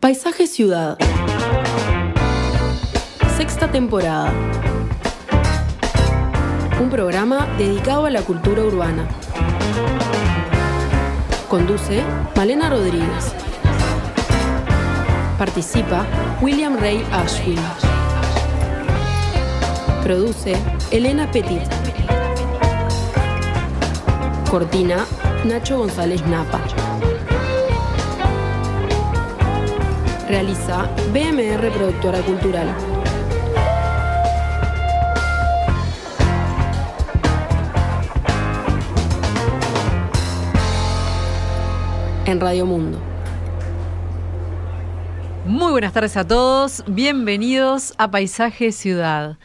Paisaje Ciudad. Sexta temporada. Un programa dedicado a la cultura urbana. Conduce Malena Rodríguez. Participa William Ray Ashfield. Produce Elena Petit. Cortina Nacho González Napa. Realiza BMR Productora Cultural. En Radio Mundo. Muy buenas tardes a todos, bienvenidos a Paisaje Ciudad.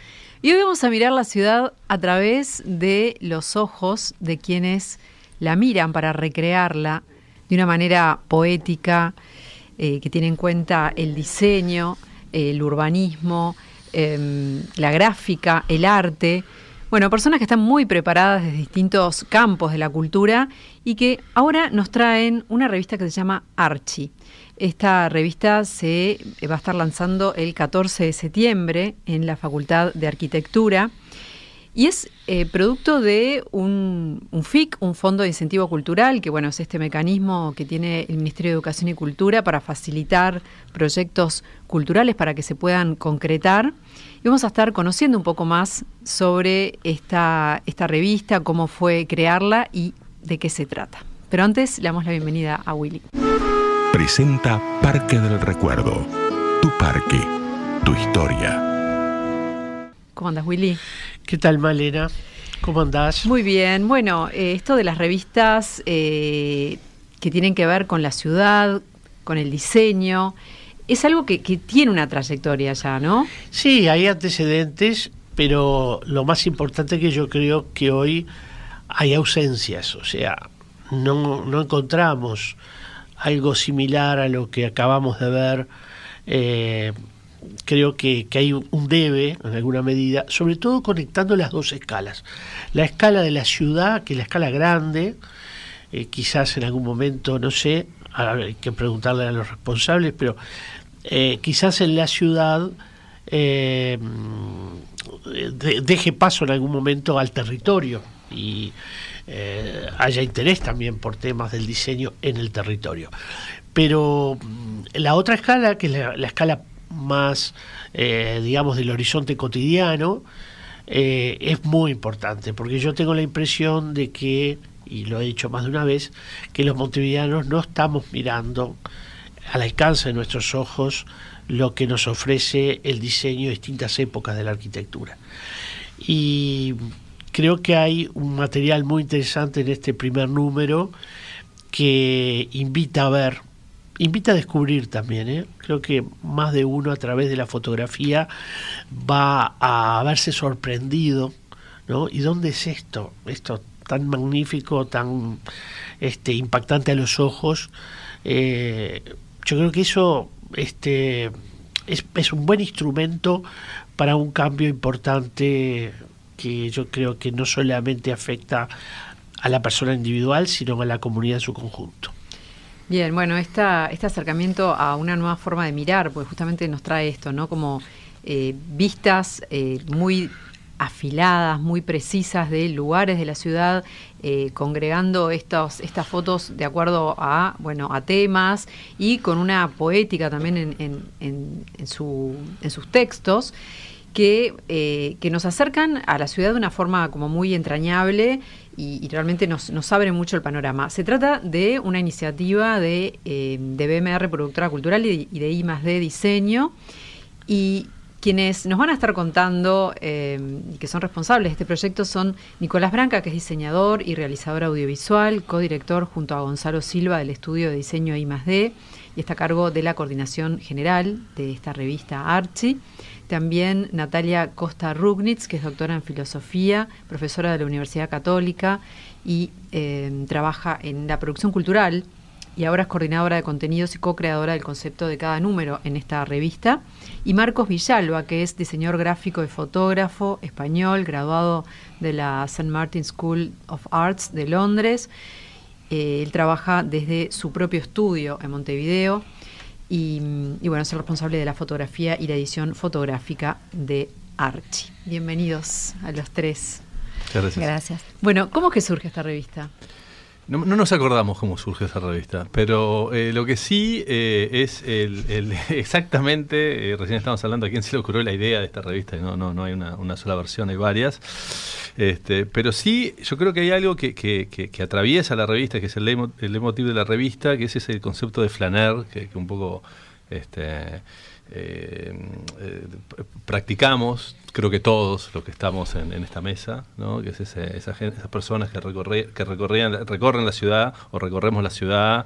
Y hoy vamos a mirar la ciudad a través de los ojos de quienes la miran para recrearla de una manera poética, eh, que tiene en cuenta el diseño, el urbanismo, em, la gráfica, el arte. Bueno, personas que están muy preparadas desde distintos campos de la cultura y que ahora nos traen una revista que se llama Archie. Esta revista se va a estar lanzando el 14 de septiembre en la Facultad de Arquitectura y es eh, producto de un, FIC, un Fondo de Incentivo Cultural, que bueno, es este mecanismo que tiene el Ministerio de Educación y Cultura para facilitar proyectos culturales para que se puedan concretar. Y vamos a estar conociendo un poco más sobre esta, esta revista, cómo fue crearla y de qué se trata. Pero antes le damos la bienvenida a Willy. Presenta Parque del Recuerdo. Tu parque, tu historia. ¿Cómo andas, Willy? ¿Qué tal, Malena? ¿Cómo andás? Muy bien. Bueno, eh, esto de las revistas eh, que tienen que ver con la ciudad, con el diseño, es algo que, tiene una trayectoria ya, ¿no? Sí, hay antecedentes, pero lo más importante que yo creo que hoy hay ausencias, o sea, no, no encontramos algo similar a lo que acabamos de ver. Eh, creo que, hay un debe, en alguna medida, sobre todo conectando las dos escalas. La escala de la ciudad, que es la escala grande, eh, quizás en algún momento, no sé, hay que preguntarle a los responsables, pero eh, quizás en la ciudad eh, deje paso en algún momento al territorio y haya interés también por temas del diseño en el territorio. Pero mm, la otra escala, que es la escala más, eh, digamos, del horizonte cotidiano, eh, es muy importante, porque yo tengo la impresión de que, y lo he dicho más de una vez, que los montevideanos no estamos mirando al alcance de nuestros ojos lo que nos ofrece el diseño de distintas épocas de la arquitectura. Y creo que hay un material muy interesante en este primer número que invita a ver invita a descubrir también. ¿eh? Creo que más de uno a través de la fotografía va a verse sorprendido. ¿no? ¿Y dónde es esto? Esto tan magnífico, tan este, impactante a los ojos. Eh, yo creo que eso este, es, es un buen instrumento para un cambio importante que yo creo que no solamente afecta a la persona individual, sino a la comunidad en su conjunto. Bien, bueno, esta, este acercamiento a una nueva forma de mirar, pues justamente nos trae esto, ¿no? Como eh, vistas eh, muy afiladas, muy precisas de lugares de la ciudad, eh, congregando estos, estas fotos de acuerdo a, bueno, a temas y con una poética también en, en, en, su, en sus textos. Que, que, nos acercan a la ciudad de una forma como muy entrañable y, realmente nos, nos, mucho el panorama. Se trata de una iniciativa de, eh, BMR Productora Cultural y, de I D Diseño y quienes nos van a estar contando, eh, que son responsables de este proyecto, son Nicolás Branca, que es diseñador y realizador audiovisual, codirector junto a Gonzalo Silva del estudio de diseño I+D y está a cargo de la coordinación general de esta revista Archie. También Natalia Costa Rugnitz, que es doctora en filosofía, profesora de la Universidad Católica y eh, trabaja en la producción cultural y ahora es coordinadora de contenidos y co-creadora del concepto de cada número en esta revista. Y Marcos Villalba, que es diseñador gráfico y fotógrafo español, graduado de la St. Martin School of Arts de Londres. Eh, él trabaja desde su propio estudio en Montevideo y, y bueno, es el responsable de la fotografía y la edición fotográfica de Archie. Bienvenidos a los tres. Gracias. Gracias. Bueno, ¿cómo es que surge esta revista? No, no nos acordamos cómo surge esa revista, pero eh, lo que sí eh, es el, exactamente, eh, recién estábamos hablando a quién se le ocurrió la idea de esta revista, no, no, no hay una, sola versión, hay varias. Este, pero sí, yo creo que hay algo que, que- atraviesa la revista, que es el, leitmo- el leitmotiv de la revista, que es ese concepto de flaner, que, un poco este, practicamos, creo que todos los que estamos en, en esta mesa, ¿no? que es ese- esa gen- esas personas que, recorre- que recorrían, recorren la ciudad o recorremos la ciudad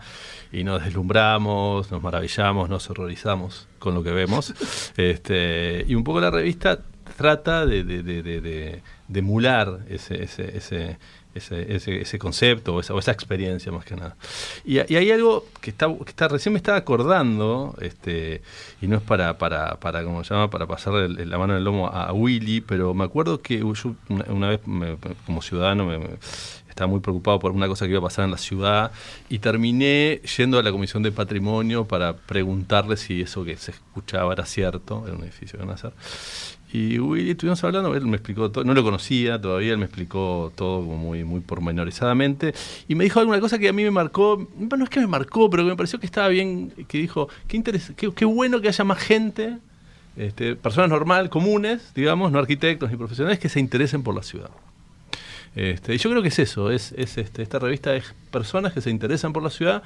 y nos deslumbramos, nos maravillamos, nos horrorizamos con lo que vemos. este, y un poco la revista trata de, de- de- de- emular ese, ese, ese, ese, ese- ese concepto o esa, o esa experiencia más que nada. Y, hay algo que está, que está recién me estaba acordando, este, y no es para, para, para como se llama, para pasarle el- la mano en el lomo a, Willy, pero me acuerdo que yo una, vez me- como ciudadano me- estaba muy preocupado por una cosa que iba a pasar en la ciudad y terminé yendo a la Comisión de Patrimonio para preguntarle si eso que se escuchaba era cierto, era un edificio a hacer. Y Willy estuvimos hablando, él me explicó todo, no lo conocía todavía, él me explicó todo como muy, muy pormenorizadamente. Y me dijo alguna cosa que a mí me marcó, no es que me marcó, pero que me pareció que estaba bien, que dijo, qué, interes- qué, qué bueno que haya más gente, este, personas normal, comunes, digamos, no arquitectos ni profesionales, que se interesen por la ciudad. Este, y yo creo que es eso, es, es este, esta revista es personas que se interesan por la ciudad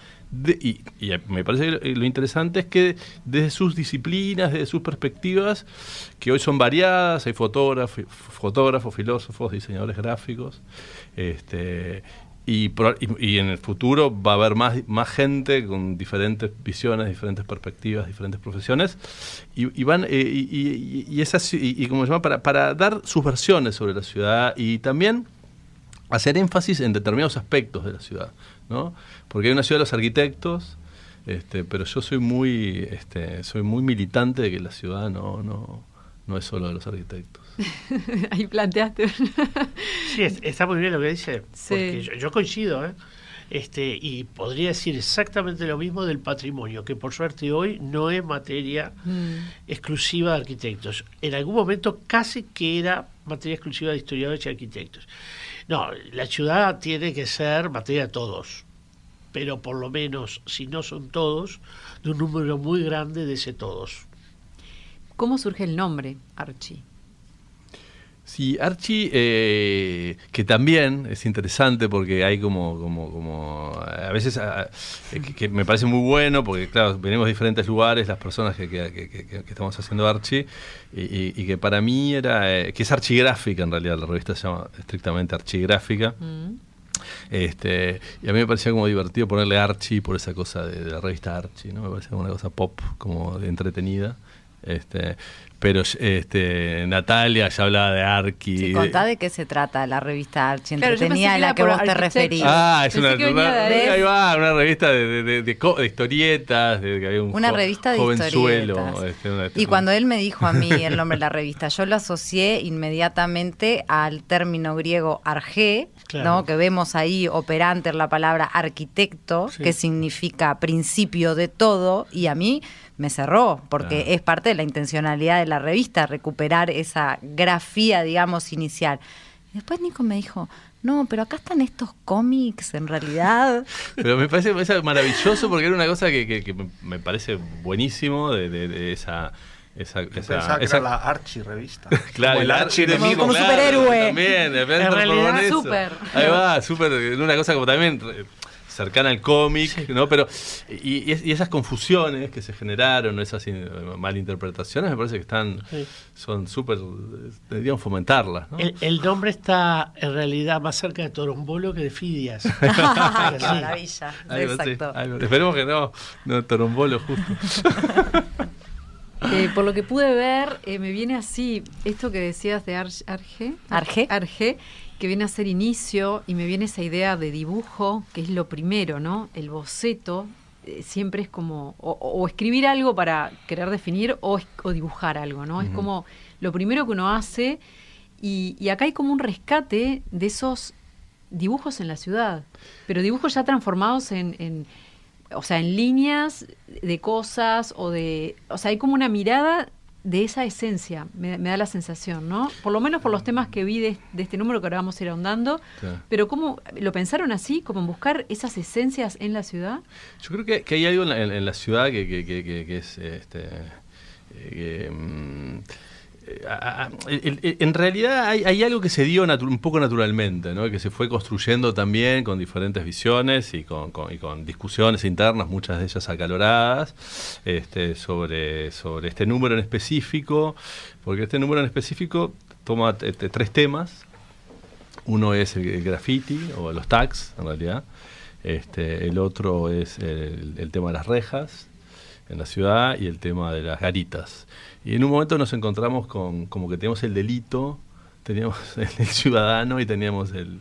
y, me parece que lo interesante es que desde sus disciplinas, desde sus perspectivas, que hoy son variadas, hay fotógrafos, fotógrafos filósofos, diseñadores gráficos, este, y, en el futuro va a haber más, más gente con diferentes visiones, diferentes perspectivas, diferentes profesiones, y, van, eh, y, esas, y como se llama, para, para dar sus versiones sobre la ciudad y también hacer énfasis en determinados aspectos de la ciudad, ¿no? Porque hay una ciudad de los arquitectos, este, pero yo soy muy, este, soy muy militante de que la ciudad no, no, no es solo de los arquitectos. Ahí planteaste. Sí, es- está muy bien lo que dice, Sí. porque yo, yo coincido, ¿eh? Este, y podría decir exactamente lo mismo del patrimonio, que por suerte hoy no es materia Mm. exclusiva de arquitectos. En algún momento casi que era materia exclusiva de historiadores y arquitectos. No, la ciudad tiene que ser materia de todos, pero por lo menos, si no son todos, de un número muy grande de ese todos. ¿Cómo surge el nombre, Archie? Sí, Archie, eh, que también es interesante porque hay como, como, como a veces ah, eh, que, que me parece muy bueno porque claro, venimos de diferentes lugares, las personas que, que- que- estamos haciendo Archie, y, y- y que para mí era, eh, que es archigráfica en realidad, la revista se llama estrictamente archigráfica. Mm. Este, y a mí me parecía como divertido ponerle Archie por esa cosa de, de la revista Archie, ¿no? Me parecía como una cosa pop, como entretenida. Este, pero este, Natalia ya hablaba de Archie. Sí, contá de qué se trata la revista Archie Claro, entretenida a la que vos te referís. Ah, es Pensé una, una- de ahí. va, una revista de, de, de- de co- de historietas, de que había un Una jo- revista de jovenzuelo, historietas. este, una- Y cuando él me dijo a mí el nombre de la revista, yo lo asocié inmediatamente al término griego arge, Claro. ¿no? que vemos ahí operante en la palabra arquitecto, Sí. que significa principio de todo, y a mí me cerró, porque Claro. es parte de la intencionalidad de la revista, recuperar esa grafía, digamos, inicial. Después Nico me dijo, no, pero acá están estos cómics, en realidad. Pero me parece, me parece maravilloso porque era una cosa que, que- que me, parece buenísimo de, de- de esa... Esa, esa- pensaba que esa- era la Archie revista. Claro, Como el archi enemigo. Como un superhéroe. También, en realidad, súper. Ahí va, súper. Una cosa como también cercana al cómic, ¿no? Pero, y, y es- y esas confusiones que se generaron, esas in- malinterpretaciones, me parece que están, Sí. son súper, deberíamos fomentarlas, ¿no? El, el nombre está en realidad más cerca de Torombolo que de Fidias. ¡Qué Sí. maravilla! Sí, Exacto. va. Esperemos que no, no torombolo justo. Eh, por lo que pude ver, eh, me viene así, esto que decías de Ar- Arge, Arge. Arge, que viene a ser inicio y me viene esa idea de dibujo, que es lo primero, ¿no? El boceto eh, siempre es como, o, o escribir algo para querer definir o, o dibujar algo, ¿no? Es como lo primero que uno hace y, y acá hay como un rescate de esos dibujos en la ciudad, pero dibujos ya transformados en, en o sea, en líneas de cosas o de, o sea, hay como una mirada de esa esencia, me, da la sensación, ¿no? Por lo menos por los temas que vi de, este número que ahora vamos a ir ahondando, pero ¿cómo lo pensaron así, como en buscar esas esencias en la ciudad? Yo creo que, hay algo en la, ciudad que, que, es, este, eh, mm, en realidad hay, algo que se dio un poco naturalmente, ¿no? que se fue construyendo también con diferentes visiones y con, discusiones internas, muchas de ellas acaloradas, este, sobre, este número en específico, porque este número en específico toma este, tres temas. Uno es el, graffiti o los tags, en realidad. Este, el otro es el, el tema de las rejas en la ciudad y el tema de las garitas. Y en un momento nos encontramos con como que teníamos el delito, teníamos el, ciudadano y teníamos el,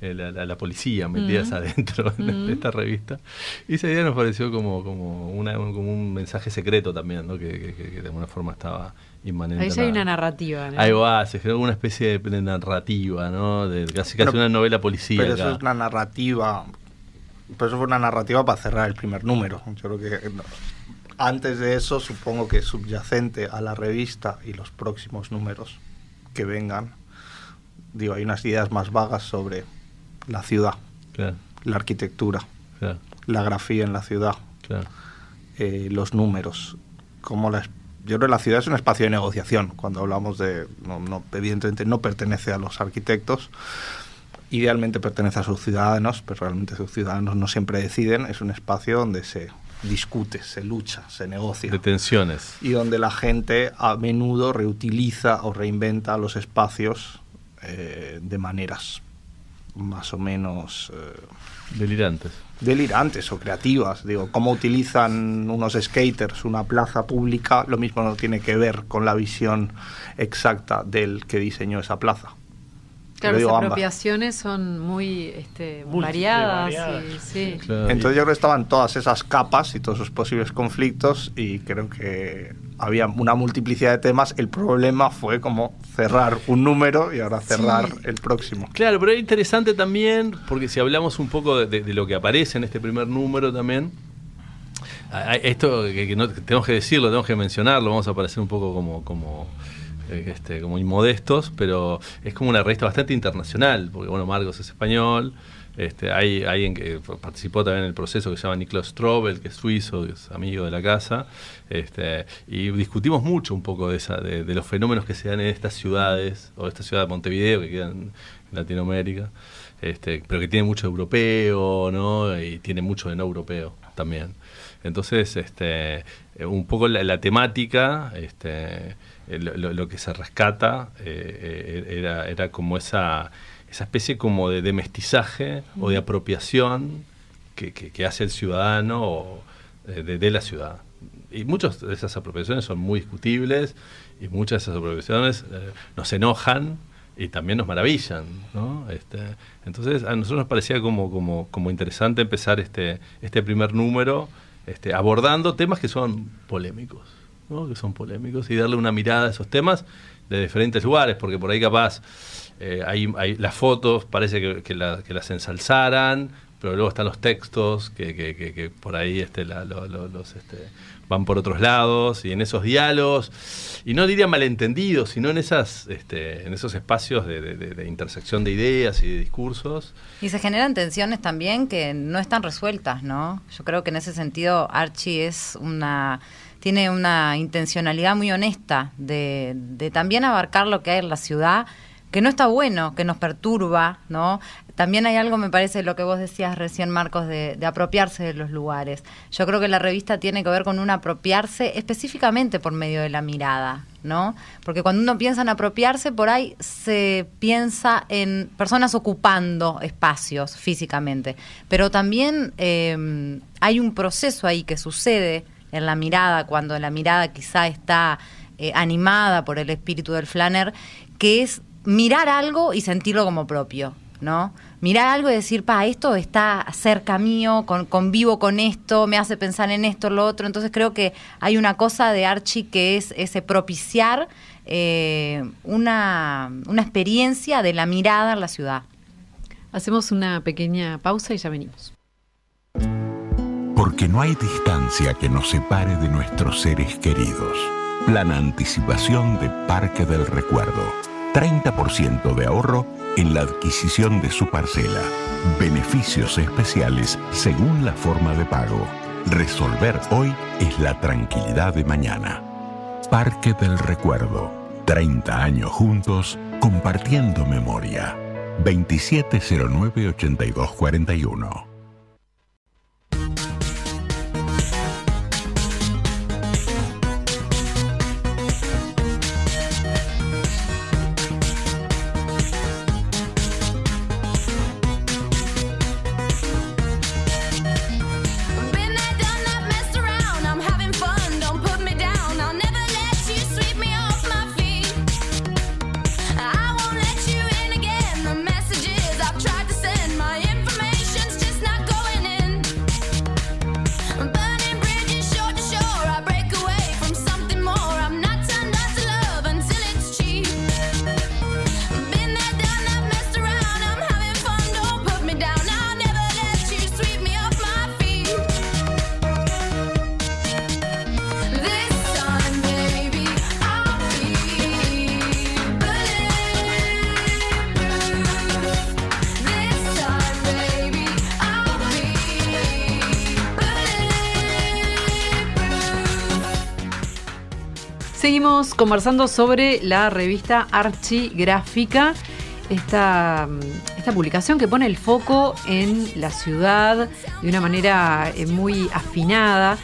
la, policía metidas adentro de, esta revista. Y ese día nos pareció como, como, una, como un mensaje secreto también, ¿no? que, de alguna forma estaba inmanente. Ahí hay una narrativa. Ahí va, se generó una especie de, narrativa, ¿no? de casi, casi una novela policía. Pero eso es una narrativa. Pero eso fue una narrativa para cerrar el primer número. Yo creo que antes de eso, supongo que subyacente a la revista y los próximos números que vengan, digo, hay unas ideas más vagas sobre la ciudad, la arquitectura, la grafía en la ciudad, eh, los números, como la, yo creo que la ciudad es un espacio de negociación. Cuando hablamos de, no, evidentemente no pertenece a los arquitectos, idealmente pertenece a sus ciudadanos, pero realmente sus ciudadanos no siempre deciden. Es un espacio donde se discute, se lucha, se negocia. De tensiones. Y donde la gente a menudo reutiliza o reinventa los espacios eh, de maneras más o menos... Eh, delirantes. Delirantes o creativas. Digo, cómo utilizan unos skaters una plaza pública, lo mismo no tiene que ver con la visión exacta del que diseñó esa plaza. Claro, las apropiaciones son muy este, variadas. Entonces yo creo que estaban todas esas capas y todos esos posibles conflictos y creo que había una multiplicidad de temas. El problema fue como cerrar un número y ahora cerrar el próximo. Claro, pero es interesante también, porque si hablamos un poco de, lo que aparece en este primer número también, esto que, no, tenemos que decirlo, tenemos que mencionarlo, vamos a aparecer un poco como... como este, como inmodestos, pero es como una revista bastante internacional, porque bueno, Marcos es español, este, hay alguien que participó también en el proceso que se llama Niklas Strobel, que es suizo, que es amigo de la casa, este, y discutimos mucho un poco de, esa, de, los fenómenos que se dan en estas ciudades, o esta ciudad de Montevideo, que queda en Latinoamérica, este, pero que tiene mucho europeo, ¿no? Y tiene mucho de no europeo también. Entonces, este, un poco la, la temática, este, eh, lo, que se rescata eh, eh, era, era como esa, esa especie como de, mestizaje o de apropiación que, hace el ciudadano de, la ciudad. Y muchas de esas apropiaciones son muy discutibles y muchas de esas apropiaciones nos enojan y también nos maravillan. Este, entonces a nosotros nos parecía como, como, como interesante empezar este, este primer número este, abordando temas que son polémicos que son polémicos, y darle una mirada a esos temas de diferentes lugares, porque por ahí capaz eh, hay, las fotos parece que, las ensalzaran, pero luego están los textos que, que por ahí este, los, este, van por otros lados, y en esos diálogos, y no diría malentendidos, sino en, esas, este, en esos espacios de, intersección de ideas y de discursos. Y se generan tensiones también que no están resueltas, ¿no? Yo creo que en ese sentido Archie es una tiene una intencionalidad muy honesta de, de también abarcar lo que hay en la ciudad, que no está bueno, que nos perturba, ¿no? También hay algo, me parece, lo que vos decías recién, Marcos, de, apropiarse de los lugares. Yo creo que la revista tiene que ver con un apropiarse específicamente por medio de la mirada, ¿no? Porque cuando uno piensa en apropiarse, por ahí se piensa en personas ocupando espacios físicamente. Pero también eh, hay un proceso ahí que sucede en la mirada, cuando la mirada quizá está eh, animada por el espíritu del flaner, que es mirar algo y sentirlo como propio, ¿no? Mirar algo y decir, pa, esto está cerca mío, con, convivo con esto, me hace pensar en esto, lo otro. Entonces creo que hay una cosa de Archie que es ese propiciar eh, una, una experiencia de la mirada en la ciudad. Hacemos una pequeña pausa y ya venimos porque no hay distancia que nos separe de nuestros seres queridos. Plan anticipación de Parque del Recuerdo. 30% de ahorro en la adquisición de su parcela. Beneficios especiales según la forma de pago. Resolver hoy es la tranquilidad de mañana. Parque del Recuerdo. 30 años juntos compartiendo memoria. 2709-8241. Seguimos conversando sobre la revista Archigráfica, esta, esta publicación que pone el foco en la ciudad de una manera eh, muy afinada.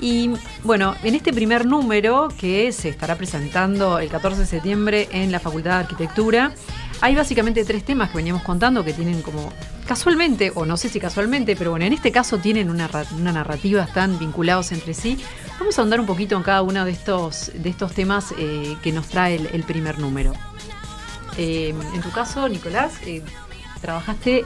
Y bueno, en este primer número que se estará presentando el 14 de septiembre en la Facultad de Arquitectura, hay básicamente tres temas que veníamos contando que tienen como casualmente, o no sé si casualmente, pero bueno, en este caso tienen una, ra- una narrativa, están vinculados entre sí. Vamos a ahondar un poquito en cada uno de estos, de estos temas eh, que nos trae el, el primer número. Eh, en tu caso, Nicolás, eh, trabajaste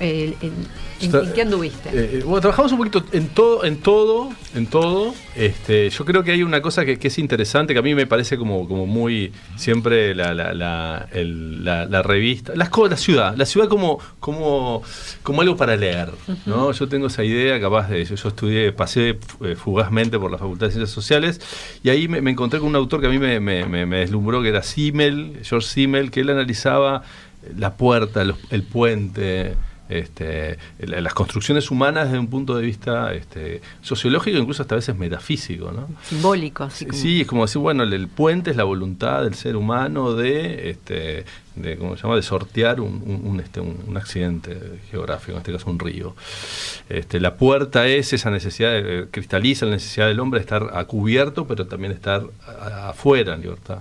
eh, en, en- ¿en qué anduviste? Eh, eh, bueno, trabajamos un poquito en todo, en todo, en todo. Este, yo creo que hay una cosa que, que es interesante, que a mí me parece como, como muy siempre la, la, la, el- la- la revista, las cosas, la ciudad, la ciudad como, como, como algo para leer. ¿no? Yo tengo esa idea, capaz de yo, yo estudié, pasé eh, fugazmente por la Facultad de Ciencias Sociales y ahí me, me encontré con un autor que a mí me, me- me- me deslumbró, que era Simmel, George Simmel, que él analizaba la puerta, los- el puente, este, la- las construcciones humanas desde un punto de vista este, sociológico, incluso hasta a veces metafísico. ¿no? Simbólico, así como. Sí, es como decir, bueno, el, el puente es la voluntad del ser humano de, este, de ¿cómo se llama? de sortear un, un- un, este, un- accidente geográfico, en este caso un río. Este, la puerta es esa necesidad, de- eh, cristaliza la necesidad del hombre de estar a cubierto, pero también estar a- afuera en libertad.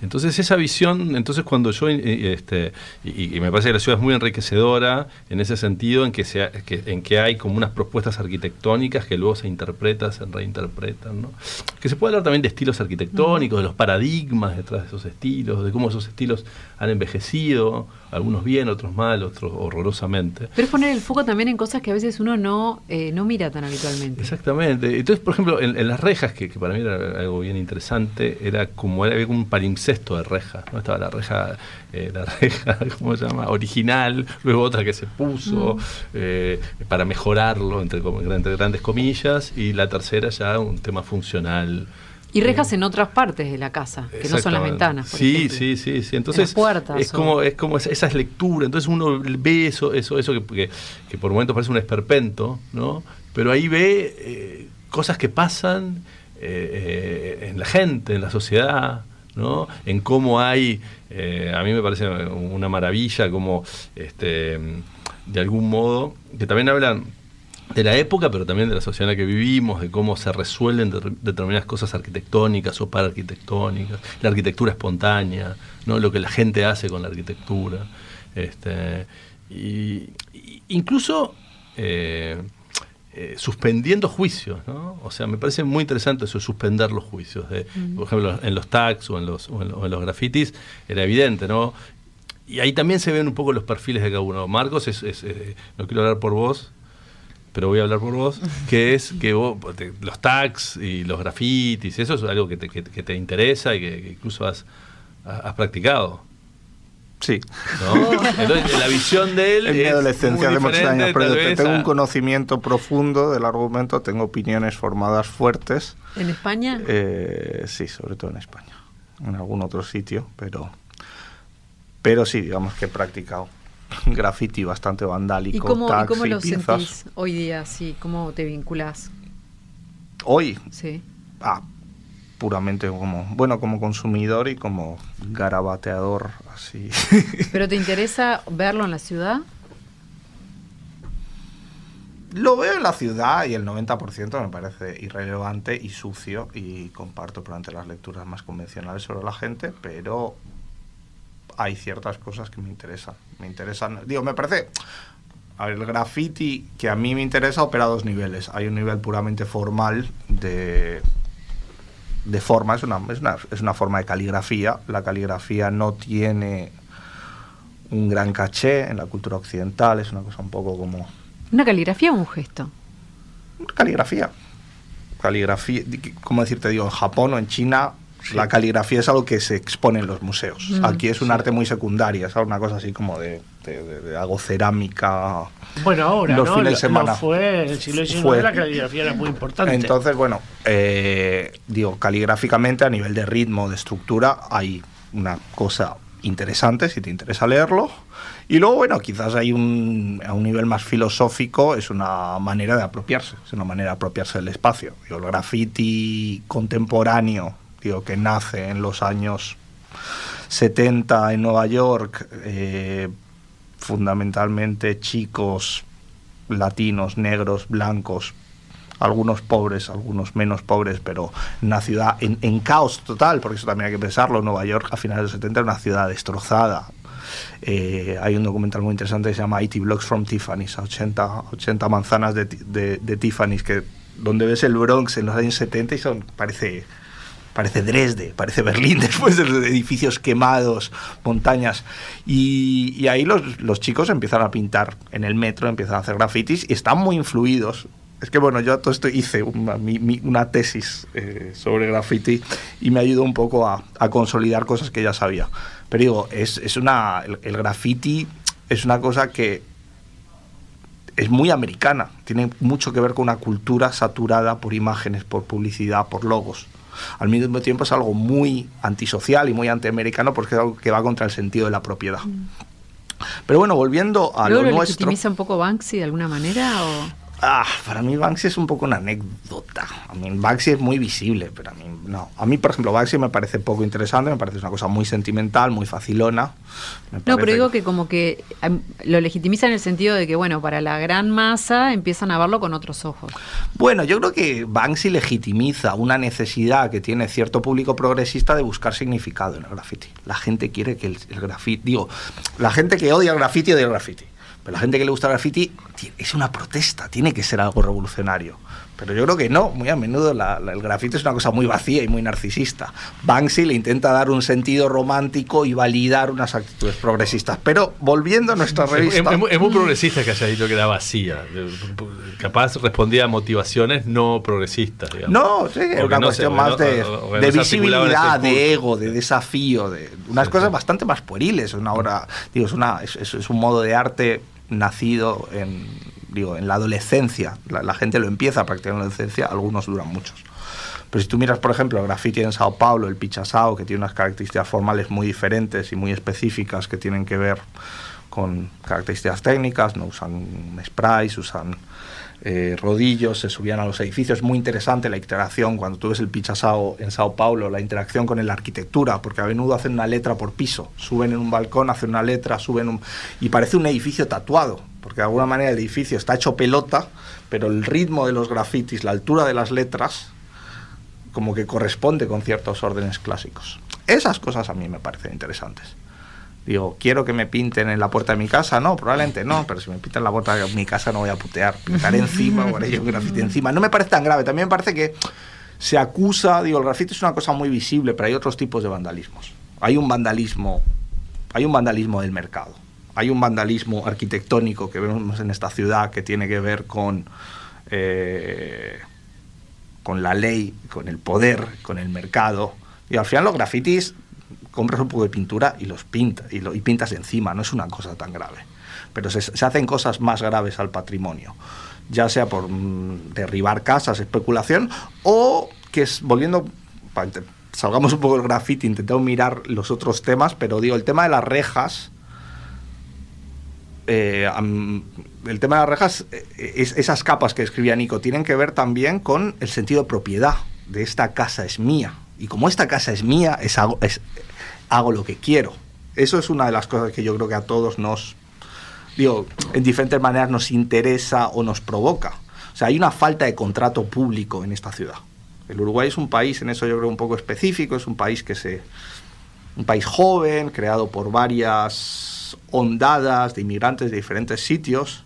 Entonces esa visión, entonces cuando yo, eh, este, y, y me parece que la ciudad es muy enriquecedora en ese sentido, en que, se, que- en que hay como unas propuestas arquitectónicas que luego se interpretan, se reinterpretan, ¿no? Que se puede hablar también de estilos arquitectónicos, de los paradigmas detrás de esos estilos, de cómo esos estilos han envejecido, algunos bien, otros mal, otros horrorosamente. Pero es poner el foco también en cosas que a veces uno no, eh, no mira tan habitualmente. Exactamente. Entonces, por ejemplo, en, en las rejas, que, que para mí era algo bien interesante, era como era, un palimpsesto de rejas. ¿no? Estaba la reja, eh, la reja, ¿cómo se llama? Original, luego otra que se puso eh, para mejorarlo, entre, entre grandes comillas, y la tercera ya un tema funcional. Y rejas en otras partes de la casa, que no son las ventanas. por sí, ejemplo. sí, sí, sí. Entonces las puertas es o- como es como esa- esas lecturas. Entonces uno ve eso, eso, eso que, que, que por momentos parece un esperpento, ¿no? Pero ahí ve eh, cosas que pasan eh, eh, en la gente, en la sociedad, ¿no? En cómo hay, eh, a mí me parece una maravilla, como este, de algún modo, que también hablan de la época, pero también de la sociedad en la que vivimos, de cómo se resuelven de- determinadas cosas arquitectónicas o paraarquitectónicas, la arquitectura espontánea, ¿no? lo que la gente hace con la arquitectura. Este, y, y- incluso eh, eh, suspendiendo juicios, ¿no? O sea, me parece muy interesante eso, suspender los juicios. De, Por ejemplo, en los tags o en los, o en los, o en los grafitis era evidente, ¿no? Y ahí también se ven un poco los perfiles de cada uno. Marcos, es, es, eh, no quiero hablar por vos, pero voy a hablar por vos, que es que vos, te- los tags y los grafitis, eso es algo que te, que, que te interesa y que, que incluso has, has practicado. Sí. ¿no? Entonces, la visión de él En mi es adolescencia muy hace muchos años, pero vez, tengo a- un conocimiento profundo del argumento, tengo opiniones formadas fuertes. ¿En España? Eh, sí, sobre todo en España. En algún otro sitio, pero. Pero sí, digamos que he practicado graffiti bastante vandálico. ¿Y cómo, y cómo lo pinzas. sentís hoy día? Sí, ¿Cómo te vinculás? Hoy, Sí. ah, puramente como. Bueno, como consumidor y como garabateador, así. ¿Pero te interesa verlo en la ciudad? Lo veo en la ciudad y el 90% me parece irrelevante y sucio y comparto probablemente las lecturas más convencionales sobre la gente, pero hay ciertas cosas que me interesan. Me interesan, digo, me parece... A ver, el graffiti que a mí me interesa opera a dos niveles. Hay un nivel puramente formal de, de forma, es una, es, una, es una forma de caligrafía. La caligrafía no tiene un gran caché en la cultura occidental, es una cosa un poco como ¿Una caligrafía o un gesto? caligrafía. Caligrafía, que- ¿cómo decirte? Digo, en Japón o en China la caligrafía es algo que se expone en los museos. Mm. Aquí es un arte muy secundaria, es una cosa así como de, de- de- de algo cerámica. Bueno, ahora, Los ¿no? fines de semana. fue, el siglo XIX Fue. la caligrafía era muy importante. Entonces, bueno, eh, digo, caligráficamente a nivel de ritmo, de estructura, hay una cosa interesante si te interesa leerlo. Y luego, bueno, quizás hay un, a un nivel más filosófico, es una manera de apropiarse, es una manera de apropiarse del espacio. Digo, el graffiti contemporáneo, digo, que nace en los años 70 en Nueva York, eh, fundamentalmente chicos latinos, negros, blancos, algunos pobres, algunos menos pobres, pero una ciudad en, caos total, porque eso también hay que pensarlo. Nueva York a finales de los 70 era una ciudad destrozada. Eh, hay un documental muy interesante que se llama 80 Blocks from Tiffany's, a 80, 80 manzanas de, de, de Tiffany's, que, donde ves el Bronx en los años 70 y son, parece, parece Dresde, parece Berlín después de los edificios quemados, montañas. Y, ahí los, chicos empiezan a pintar en el metro, empiezan a hacer grafitis y están muy influidos. Es que bueno, yo todo esto hice una, tesis eh, sobre graffiti y me ayudó un poco a, a consolidar cosas que ya sabía. Pero digo, es, es una, el, el graffiti es una cosa que es muy americana, tiene mucho que ver con una cultura saturada por imágenes, por publicidad, por logos. Al mismo tiempo es algo muy antisocial y muy antiamericano porque es algo que va contra el sentido de la propiedad. Pero bueno, volviendo a ¿Luego lo lo nuestro. un poco Banksy de alguna manera? O... Ah, para mí Banksy es un poco una anécdota. A mí Banksy es muy visible, pero a mí no. A mí, por ejemplo, Banksy me parece poco interesante, me parece una cosa muy sentimental, muy facilona. Me No, pero digo que como que lo legitimiza en el sentido de que, bueno, para la gran masa empiezan a verlo con otros ojos. Bueno, yo creo que Banksy legitimiza una necesidad que tiene cierto público progresista de buscar significado en el graffiti. La gente quiere que el, el graffiti, digo, la gente que odia el graffiti odia el graffiti. Pero la gente que le gusta el graffiti ti- es una protesta, tiene que ser algo revolucionario. Pero yo creo que no, muy a menudo la- la- el graffiti es una cosa muy vacía y muy narcisista. Banksy le intenta dar un sentido romántico y validar unas actitudes progresistas. Pero volviendo a nuestra Es, revista... es muy- es muy progresista que haya dicho que era vacía. Capaz respondía a motivaciones no progresistas. digamos. No, sí, es una no cuestión se- más no- de, no visibilidad, de ego, de desafío, de unas Sí, cosas sí. bastante más pueriles. Es una obra, digo, es, una, es, es- es un modo de arte nacido en, digo, en la adolescencia. La, gente lo empieza a practicar en la adolescencia, algunos duran muchos. Pero si tú miras, por ejemplo, el graffiti en Sao Paulo, el pichasao, que tiene unas características formales muy diferentes y muy específicas que tienen que ver con características técnicas, no usan sprays, usan eh, rodillos, se subían a los edificios. Muy interesante la interacción cuando tú ves el Pichasao en Sao Paulo, la interacción con la arquitectura, porque a menudo hacen una letra por piso, suben en un balcón, hacen una letra, suben un... y parece un edificio tatuado, porque de alguna manera el edificio está hecho pelota, pero el ritmo de los grafitis, la altura de las letras, como que corresponde con ciertos órdenes clásicos. Esas cosas a mí me parecen interesantes. Digo, quiero que me pinten en la puerta de mi casa. No, probablemente no, pero si me pintan la puerta de mi casa no voy a putear. Pintaré encima o haré yo grafiti encima. No me parece tan grave. También me parece que se acusa, digo, el grafiti es una cosa muy visible, pero hay otros tipos de vandalismos. Hay un vandalismo, hay un vandalismo del mercado. Hay un vandalismo arquitectónico que vemos en esta ciudad que tiene que ver con eh, con la ley, con el poder, con el mercado. Y al final los grafitis compras un poco de pintura y los pinta, y, lo, y pintas encima, no es una cosa tan grave. Pero se, hacen cosas más graves al patrimonio, ya sea por mm, derribar casas, especulación, o que es, volviendo, salgamos un poco del graffiti, intentamos mirar los otros temas, pero digo, el tema de las rejas, eh, el tema de las rejas, eh, es- esas capas que escribía Nico, tienen que ver también con el sentido de propiedad, de esta casa es mía. Y como esta casa es mía, es es- hago lo que quiero. Eso es una de las cosas que yo creo que a todos nos, digo, en diferentes maneras nos interesa o nos provoca. O sea, hay una falta de contrato público en esta ciudad. El Uruguay es un país, en eso yo creo, un poco específico, es un país que se, un país joven, creado por varias ondadas de inmigrantes de diferentes sitios.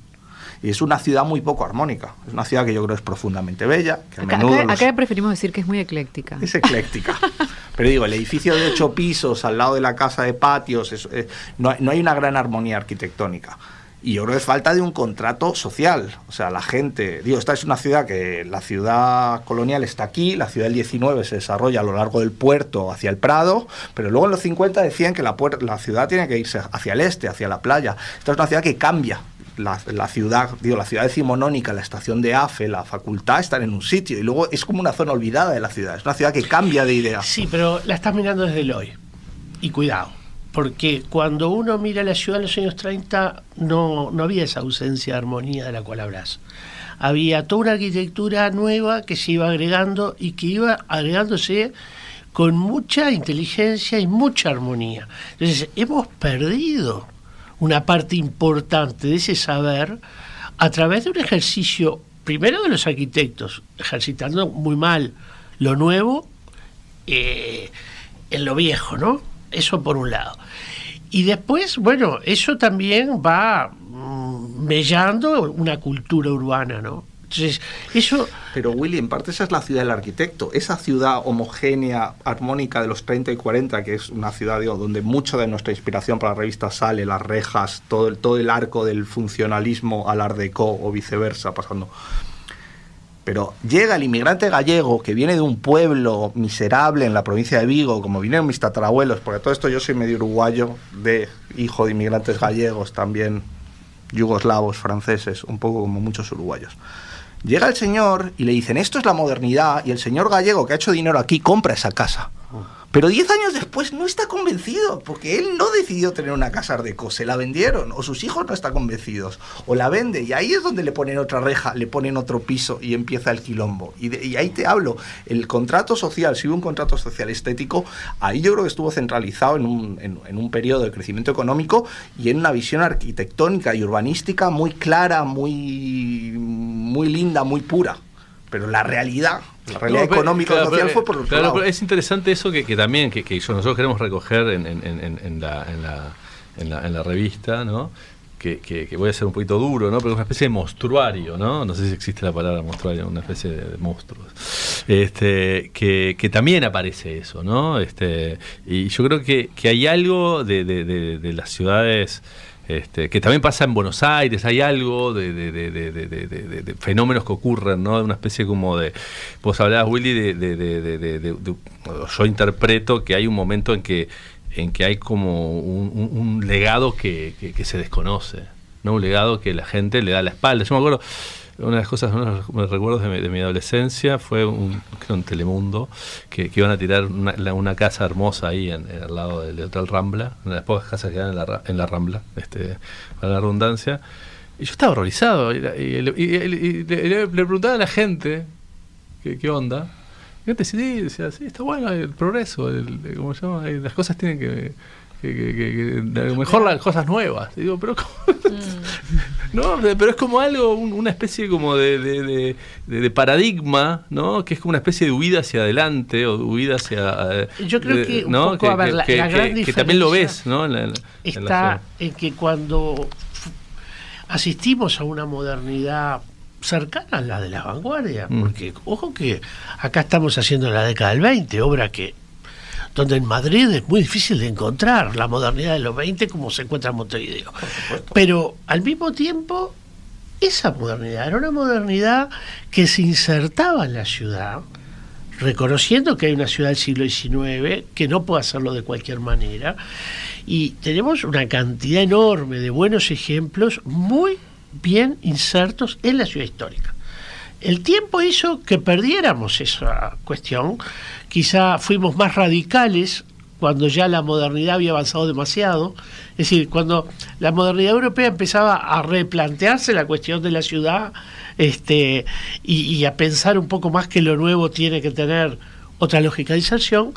Y es una ciudad muy poco armónica. Es una ciudad que yo creo es profundamente bella. Que a Acá, menudo acá- los- acá preferimos decir que es muy ecléctica. es ecléctica. Pero digo, el edificio de ocho pisos al lado de la casa de patios, eh, no, no hay una gran armonía arquitectónica. Y yo creo que es falta de un contrato social. O sea, la gente. Digo, esta es una ciudad que la ciudad colonial está aquí, la ciudad del 19 se desarrolla a lo largo del puerto hacia el Prado, pero luego en los 50 decían que la, la ciudad tiene que irse hacia el este, hacia la playa. Esta es una ciudad que cambia. La, ciudad, digo, la ciudad decimonónica, la estación de AFE, la facultad están en un sitio y luego es como una zona olvidada de la ciudad. Es una ciudad que cambia de idea. Sí, pero la estás mirando desde el hoy. Y cuidado, porque cuando uno mira la ciudad en los años 30 no, no había esa ausencia de armonía de la cual hablas. Había toda una arquitectura nueva que se iba agregando y que iba agregándose con mucha inteligencia y mucha armonía. Entonces, hemos perdido una parte importante de ese saber a través de un ejercicio, primero de los arquitectos, ejercitando muy mal lo nuevo eh, en lo viejo, ¿no? Eso por un lado. Y después, bueno, eso también va mm, mellando una cultura urbana, ¿no? Pero Willy, en parte esa es la ciudad del arquitecto. Esa ciudad homogénea, armónica de los 30 y 40, que es una ciudad digo, donde mucho de nuestra inspiración para la revista sale, las rejas, todo el, arco del funcionalismo al art o viceversa, pasando. Pero llega el inmigrante gallego que viene de un pueblo miserable en la provincia de Vigo, como vinieron mis tatarabuelos, porque todo esto yo soy medio uruguayo, de hijo de inmigrantes gallegos, también yugoslavos, franceses, un poco como muchos uruguayos. Llega el señor y le dicen, esto es la modernidad, y el señor gallego que ha hecho dinero aquí compra esa casa. Pero 10 años después no está convencido, porque él no decidió tener una casa Art Deco, se la vendieron, o sus hijos no están convencidos, o la vende, y ahí es donde le ponen otra reja, le ponen otro piso y empieza el quilombo. Y ahí te hablo, el contrato social, si hubo un contrato social estético, ahí yo creo que estuvo centralizado en un, en, en un periodo de crecimiento económico y en una visión arquitectónica y urbanística muy clara, muy, muy linda, muy pura. Pero la realidad, la realidad No, económica claro, social pero- fue por otro claro, pero es interesante eso que, que también que, que nosotros queremos recoger en, en- en- en la, la, la, la revista, ¿no? Que, que- que voy a ser un poquito duro, ¿no? Pero es una especie de monstruario, ¿no? No sé si existe la palabra monstruario, una especie de, de monstruos. Este, que, que también aparece eso, ¿no? Este, y yo creo que, hay algo de- de- de las ciudades este, que también pasa en Buenos Aires, hay algo de, fenómenos que ocurren, ¿no? De una especie como de... Vos hablabas, Willy, de... yo interpreto que hay un momento en que, en que hay como un, legado que- que se desconoce, ¿no? Un legado que la gente le da la espalda. Yo me acuerdo... Una de las cosas, uno de los recuerdos de mi, de mi adolescencia fue un, creo Telemundo, que, que iban a tirar una, la- una casa hermosa ahí en, en al lado del Hotel Rambla, una de las pocas casas que dan en la, en la Rambla, este, para la redundancia. Y yo estaba horrorizado. Y, y- y- y- y le, le- preguntaba a la gente qué, qué onda. Y antes sí, decía, sí, está bueno el progreso, el, el- ¿cómo se llama? Eh, Las cosas tienen que... que- que- mejor las cosas nuevas. Y digo, pero ¿cómo? No, pero es como algo, un- una especie como de, de- de- paradigma, ¿no? Que es como una especie de huida hacia adelante o de huida hacia... eh, Yo creo que un ¿no? poco, a ver, la- que, la que- gran que también lo diferencia ves, ¿no? En la- en la está en que cuando asistimos a una modernidad cercana a la de la vanguardia, Mm. porque ojo que acá estamos haciendo la década del 20, obra que donde en Madrid es muy difícil de encontrar la modernidad de los 20 como se encuentra en Montevideo. Pero al mismo tiempo, esa modernidad era una modernidad que se insertaba en la ciudad, reconociendo que hay una ciudad del siglo XIX que no puede hacerlo de cualquier manera. Y tenemos una cantidad enorme de buenos ejemplos muy bien insertos en la ciudad histórica. El tiempo hizo que perdiéramos esa cuestión. Quizá fuimos más radicales cuando ya la modernidad había avanzado demasiado. Es decir, cuando la modernidad europea empezaba a replantearse la cuestión de la ciudad este, y, a pensar un poco más que lo nuevo tiene que tener otra inserción,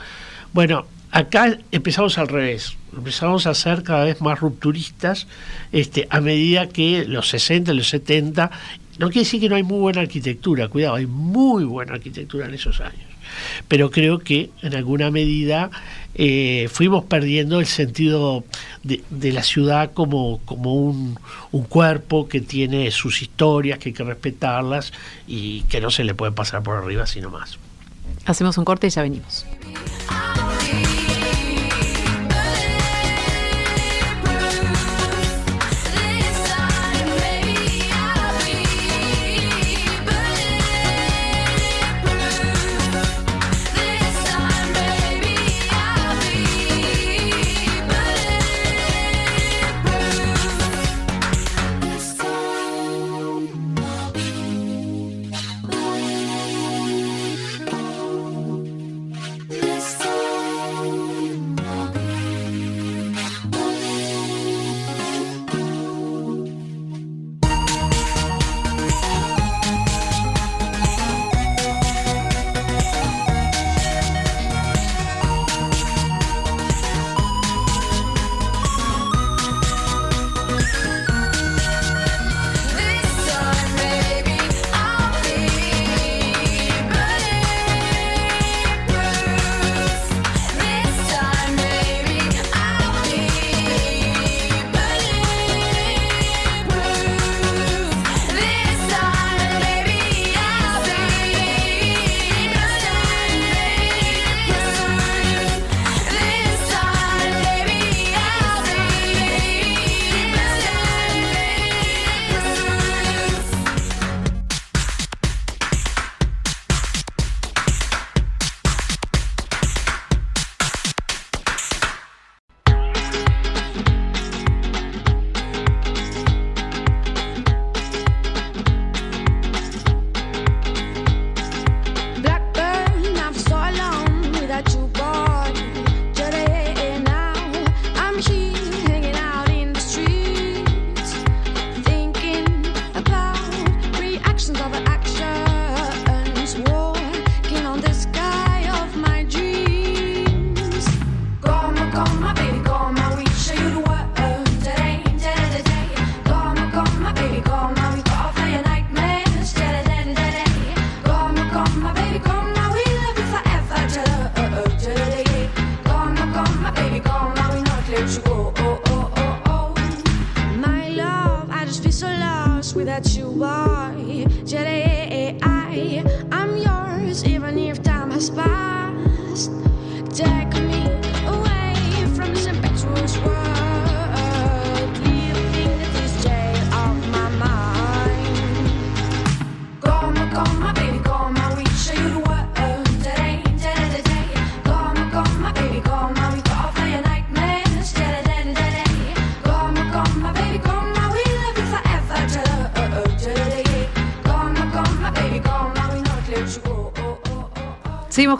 bueno, acá empezamos al revés. Empezamos a ser cada vez más rupturistas este, a medida que los 60, los 70 no quiere decir que no hay muy buena arquitectura, cuidado, hay muy buena arquitectura en esos años. Pero creo que en alguna medida eh, fuimos perdiendo el sentido de, de la ciudad como, como un, un cuerpo que tiene sus historias, que hay que respetarlas y que no se le puede pasar por arriba sino más. Hacemos un corte y ya venimos.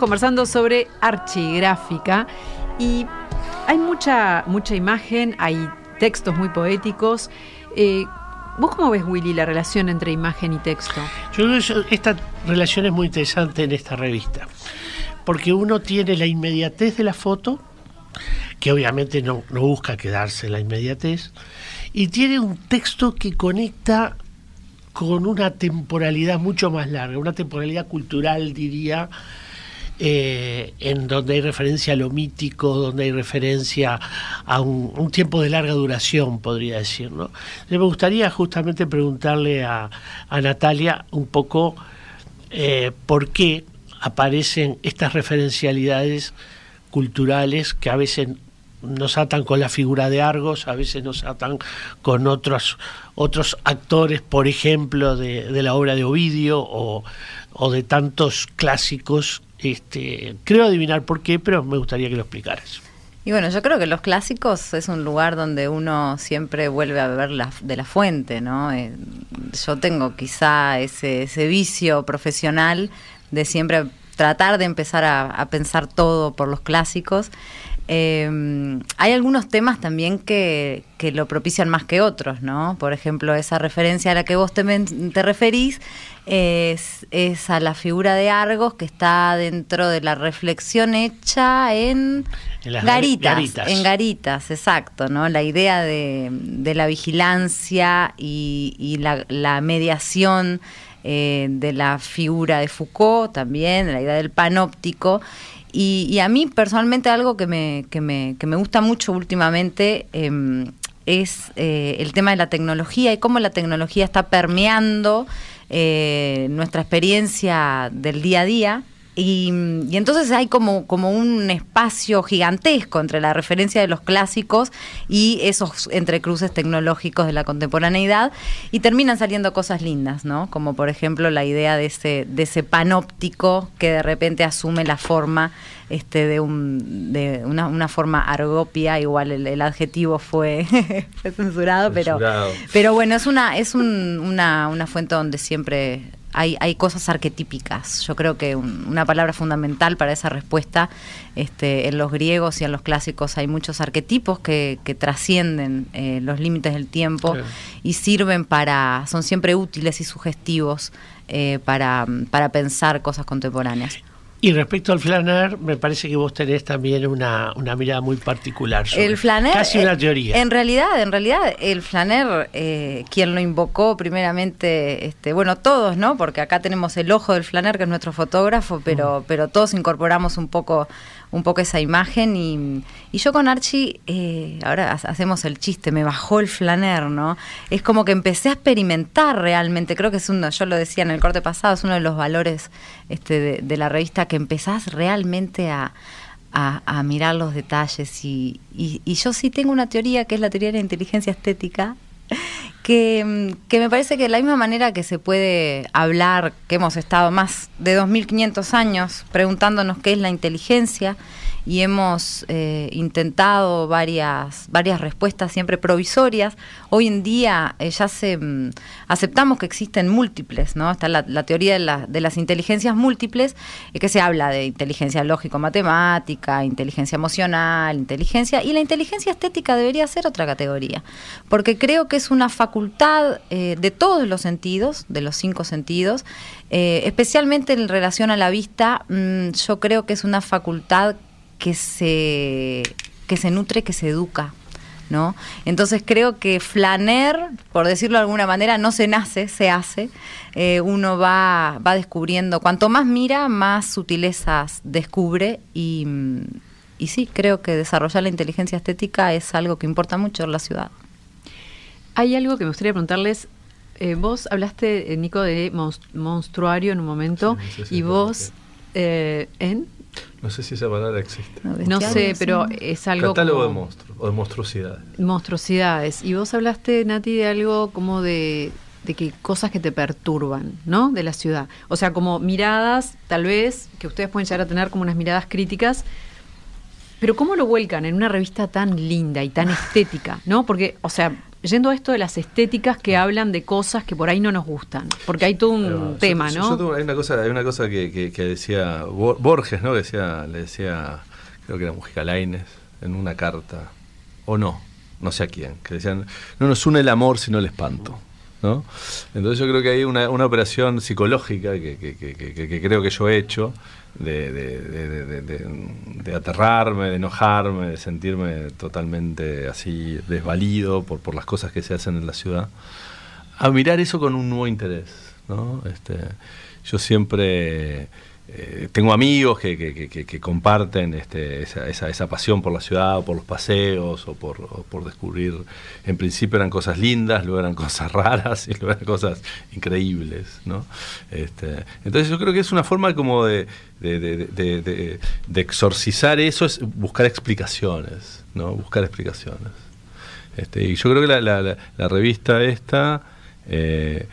Conversando sobre archigráfica y hay mucha, mucha imagen, hay textos muy poéticos. Eh, ¿Vos cómo ves, Willy, la relación entre imagen y texto? Yo creo que esta relación es muy interesante en esta revista, porque uno tiene la inmediatez de la foto, que obviamente no, no busca quedarse en la inmediatez, y tiene un texto que conecta con una temporalidad mucho más larga, una temporalidad cultural, diría, eh, en donde hay referencia a lo mítico, donde hay referencia a un, tiempo de larga duración, podría decir. Me gustaría justamente preguntarle a, a Natalia un poco eh, por qué aparecen estas referencialidades culturales que a veces nos atan con la figura de Argos, a veces nos atan con otros, otros actores, por ejemplo, de, la obra de Ovidio o de tantos clásicos Este, creo adivinar por qué, pero me gustaría que lo explicaras. Y bueno, yo creo que los clásicos es un lugar donde uno siempre vuelve a beber la, de la fuente, ¿no? Eh, yo tengo quizá ese, vicio profesional de siempre tratar de empezar a pensar todo por los clásicos. Eh, hay algunos temas también que, que lo propician más que otros, ¿no? Por ejemplo, esa referencia a la que vos te, te referís es, es a la figura de Argos que está dentro de la reflexión hecha en, En las garitas, garitas. en garitas, exacto, ¿no? La idea de, de la vigilancia y, y la, la mediación eh, de la figura de Foucault también, la idea del panóptico. Y, y a mí personalmente algo que me, que me, que me gusta mucho últimamente em, es eh, el tema de la tecnología y cómo la tecnología está permeando eh, nuestra experiencia del día a día. Y, y entonces hay como, como un espacio gigantesco entre la referencia de los clásicos y esos entrecruces tecnológicos de la contemporaneidad y terminan saliendo cosas lindas, ¿no? Como por ejemplo la idea de ese, de ese panóptico que de repente asume la forma este, de, un, de una, una forma argopia, igual el, el adjetivo fue, fue censurado, pero, pero bueno, es una, es un- una, una fuente donde siempre hay, hay cosas arquetípicas. Yo creo que un- una palabra fundamental para esa respuesta, este, en los griegos y en los clásicos hay muchos arquetipos que, que trascienden eh, los límites del tiempo y sirven para, son siempre útiles y sugestivos eh, para, para pensar cosas contemporáneas. Y respecto al flaner, me parece que vos tenés también una, una mirada muy particular. sobre- El flaner. Casi eh, una teoría. En realidad, en realidad, el flaner, eh, quien lo invocó primeramente, este, bueno, todos, ¿no? Porque acá tenemos el ojo del flaner, que es nuestro fotógrafo, Mm. pero, pero todos incorporamos un poco, un poco esa imagen. Y, y yo con Archie, eh, ahora ha- hacemos el chiste, me bajó el flaner, ¿no? Es como que empecé a experimentar realmente. Creo que es uno, yo lo decía en el corte pasado, es uno de los valores este, de, la revista que empezás realmente a a, a mirar los detalles y, y- y yo sí tengo una teoría que es la teoría de la inteligencia estética que, me parece que de la misma manera que se puede hablar que hemos estado más de 2500 años preguntándonos qué es la inteligencia y hemos eh, intentado varias varias respuestas siempre provisorias. Hoy en día eh, ya se mm, aceptamos que existen múltiples no está la, teoría de, la- de las inteligencias múltiples eh, que se habla de inteligencia lógico matemática inteligencia emocional inteligencia y la inteligencia estética debería ser otra categoría porque creo que es una facultad eh, de todos los sentidos de los cinco sentidos eh, especialmente en relación a la vista mm, yo creo que es una facultad que se, que se nutre, que se educa. ¿no? Entonces creo que flaner, por decirlo de alguna manera, no se nace, se hace. Eh, uno va, va descubriendo, cuanto más mira, más sutilezas descubre y, y sí, creo que desarrollar la inteligencia estética es algo que importa mucho en la ciudad. Hay algo que me gustaría preguntarles. Eh, vos hablaste, eh, Nico, de mons- monstruario en un momento Sí, no sé si y vos eh, en No sé si esa palabra existe. no sé, pero es algo Catálogo de monstruos o de monstruosidades. monstruosidades. Y vos hablaste, Nati, de algo como de, de que cosas que te perturban, ¿no? De la ciudad. O sea, como miradas, tal vez, que ustedes pueden llegar a tener como unas miradas críticas. Pero ¿cómo lo vuelcan en una revista tan linda y tan estética, ¿no? Porque, o sea, yendo a esto de las estéticas que hablan de cosas que por ahí no nos gustan, porque hay todo un Pero, tema, yo- ¿no? yo tengo- hay una cosa, hay una cosa que, que- que decía Bo- Borges, ¿no? Que decía, le decía, creo que era Mujica Lainez, en una carta, o no, no sé a quién, que decían, no nos une el amor sino el espanto. ¿no? Entonces yo creo que hay una, una operación psicológica que, que- que- que- que creo que yo he hecho de, de- de- de- aterrarme, de enojarme, de sentirme totalmente así desvalido por, por las cosas que se hacen en la ciudad a mirar eso con un nuevo interés. ¿no? Este, yo siempre eh, tengo amigos que, que- comparten este, esa, esa- pasión por la ciudad, o por los paseos, o por, o por descubrir. En principio eran cosas lindas, luego eran cosas raras y luego eran cosas increíbles. ¿no? Este, entonces yo creo que es una forma como de, de, exorcizar eso, es buscar explicaciones, ¿no? buscar explicaciones. Este, y yo creo que la- la revista esta, eh,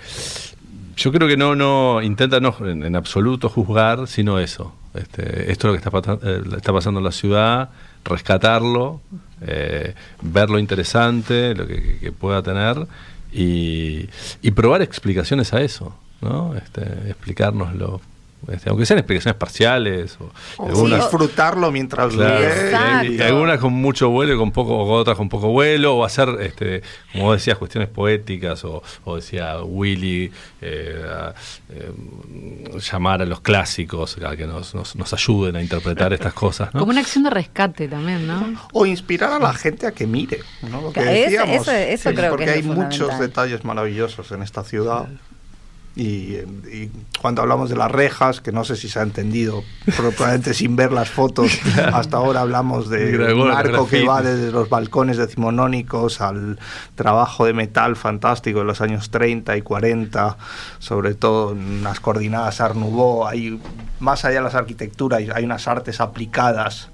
yo creo que no, no intenta no en, absoluto juzgar, sino eso, Este, esto es lo que está, eh, está pasando en la ciudad, rescatarlo, eh, ver lo interesante, lo que, pueda tener y, probar explicaciones a eso, ¿no? Este. Este, aunque sean explicaciones parciales o O algunas, disfrutarlo mientras Claro, y, y algunas con mucho vuelo y con poco, o otras con poco vuelo, o hacer, este, como decías, cuestiones poéticas, o, o decía Willy, eh, a- eh, llamar a los clásicos a que nos, nos, nos ayuden a interpretar estas cosas. ¿no? Como una acción de rescate también, ¿no? O inspirar a la gente a que mire, ¿no? Lo que decíamos. eso- eso creo que porque es hay muchos detalles maravillosos en esta ciudad. Y, y cuando hablamos de las rejas, que no sé si se ha entendido, probablemente sin ver las fotos, hasta ahora hablamos de un arco que va desde los balcones decimonónicos al trabajo de metal fantástico de los años 30 y 40, sobre todo en unas coordinadas Art Nouveau, hay, más allá de las arquitecturas, hay unas artes aplicadas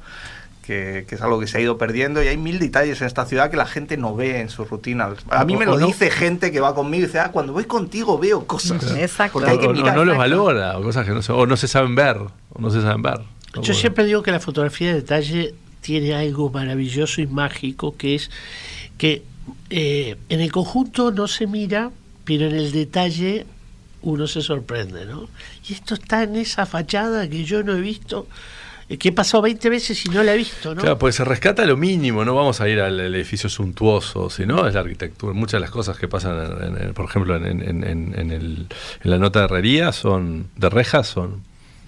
que, que es algo que se ha ido perdiendo y hay mil detalles en esta ciudad que la gente no ve en sus rutinas. A mí me lo no- dice gente que va conmigo y dice, ah, cuando voy contigo veo cosas. Exacto. Porque hay que o, o mirar. no los valora, o cosas que no se, o no se saben ver, o no se saben ver. Yo Como- siempre digo que la fotografía de detalle tiene algo maravilloso y mágico, que es que eh, en el conjunto no se mira, pero en el detalle uno se sorprende, ¿no? Y esto está en esa fachada que yo no he visto, que he pasado 20 veces y no la he visto, ¿no? Claro, pues se rescata lo mínimo, no vamos a ir al, edificio suntuoso, sino es la arquitectura. Muchas de las cosas que pasan, en- por ejemplo, en, en la nota de herrería, son de rejas, son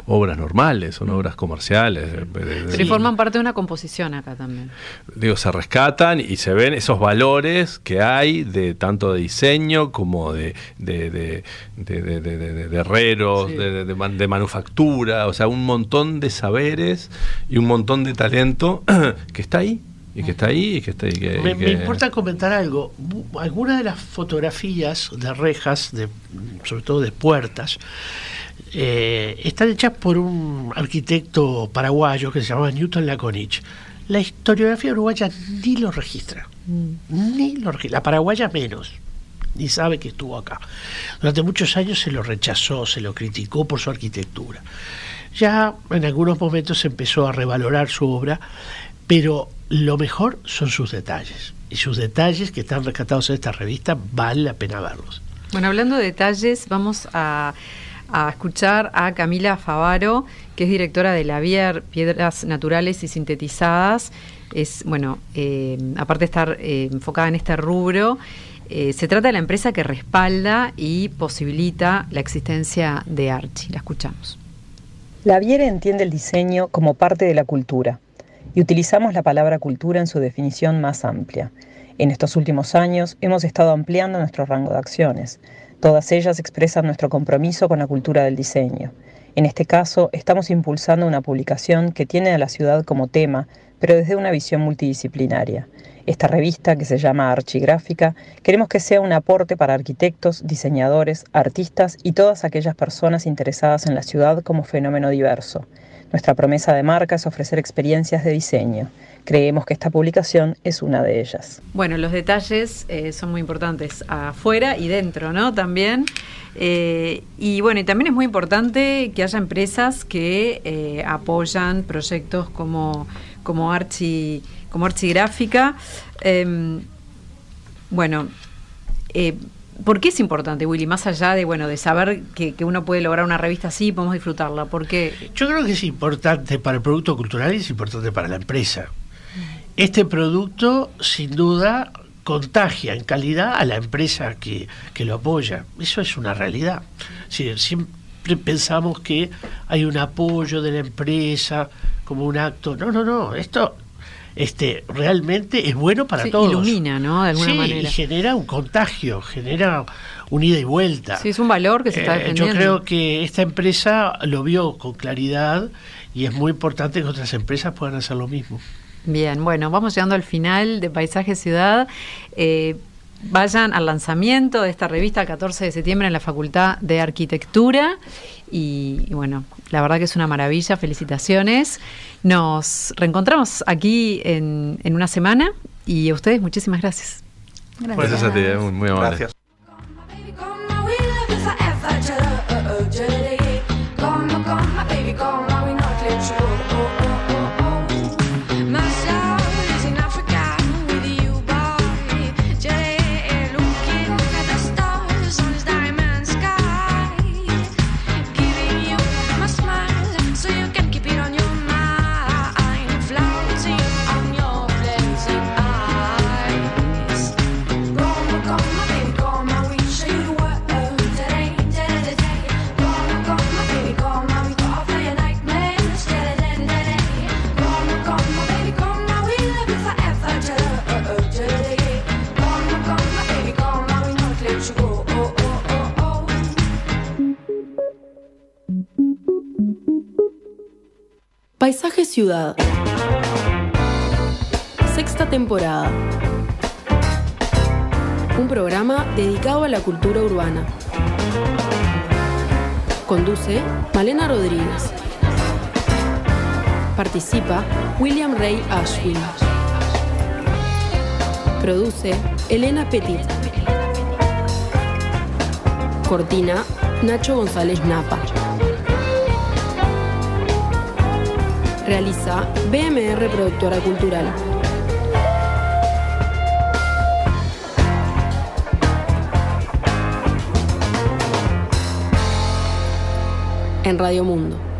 obras normales, son obras comerciales. Pero y forman parte de una composición acá también. digo, se rescatan y se ven esos valores que hay de tanto de diseño como de, de, de, de- de- de- de- de herreros, Sí. de, de- de man- de manufactura, o sea, un montón de saberes y un montón de talento que está ahí, y que está ahí, y que está ahí. que- Me, me importa comentar algo. Algunas de las fotografías de rejas, de, sobre todo de puertas, eh, están hechas por un arquitecto paraguayo que se llama Newton Laconich. La historiografía uruguaya ni lo registra, ni lo registra. La paraguaya menos, ni sabe que estuvo acá. Durante muchos años se lo rechazó, se lo criticó por su arquitectura. Ya en algunos momentos se empezó a revalorar su obra, pero lo mejor son sus detalles. Y sus detalles que están rescatados en esta revista vale la pena verlos. Bueno, hablando de detalles, vamos a, a escuchar a Camila Favaro, que es directora de la Vier Piedras Naturales y Sintetizadas. Es, bueno, eh, aparte de estar eh, enfocada en este rubro, eh, se trata de la empresa que respalda y posibilita la existencia de Archie. La escuchamos. La Viera entiende el diseño como parte de la cultura y utilizamos la palabra cultura en su definición más amplia. En estos últimos años hemos estado ampliando nuestro rango de acciones. Todas ellas expresan nuestro compromiso con la cultura del diseño. En este caso, estamos impulsando una publicación que tiene a la ciudad como tema, pero desde una visión multidisciplinaria. Esta revista, que se llama Archigráfica, queremos que sea un aporte para arquitectos, diseñadores, artistas y todas aquellas personas interesadas en la ciudad como fenómeno diverso. Nuestra promesa de marca es ofrecer experiencias de diseño. Creemos que esta publicación es una de ellas. Bueno, los detalles eh, son muy importantes afuera y dentro, ¿no? También. Eh, y bueno, y también es muy importante que haya empresas que eh, apoyan proyectos como, como Archi, como Archigráfica. Em, bueno, eh, ¿por qué es importante, Willy? Más allá de bueno, de saber que, que uno puede lograr una revista así, podemos disfrutarla. ¿Por qué? Yo creo que es importante para el producto cultural y es importante para la empresa. Este producto, sin duda, contagia en calidad a la empresa que, que lo apoya. Eso es una realidad. Sí, siempre pensamos que hay un apoyo de la empresa como un acto. No, no, no. Esto este, realmente es bueno para Sí, todos. ilumina, ¿no? De alguna Sí, manera. Y genera un contagio, genera un ida y vuelta. Sí, es un valor que se está Eh, defendiendo. yo creo que esta empresa lo vio con claridad y es muy importante que otras empresas puedan hacer lo mismo. Bien, bueno, vamos llegando al final de Paisaje Ciudad. Eh, vayan al lanzamiento de esta revista el 14 de septiembre en la Facultad de Arquitectura. Y, y bueno, la verdad que es una maravilla. Felicitaciones. Nos reencontramos aquí en, en una semana y a ustedes muchísimas gracias. Gracias a ti, eh, muy, muy amable. Gracias. Ciudad. Sexta temporada. Un programa dedicado a la cultura urbana. Conduce Malena Rodríguez. Participa William Ray Ashwin. Produce Elena Petit. Cortina Nacho González Napa. Realiza BMR Productora Cultural. En Radio Mundo.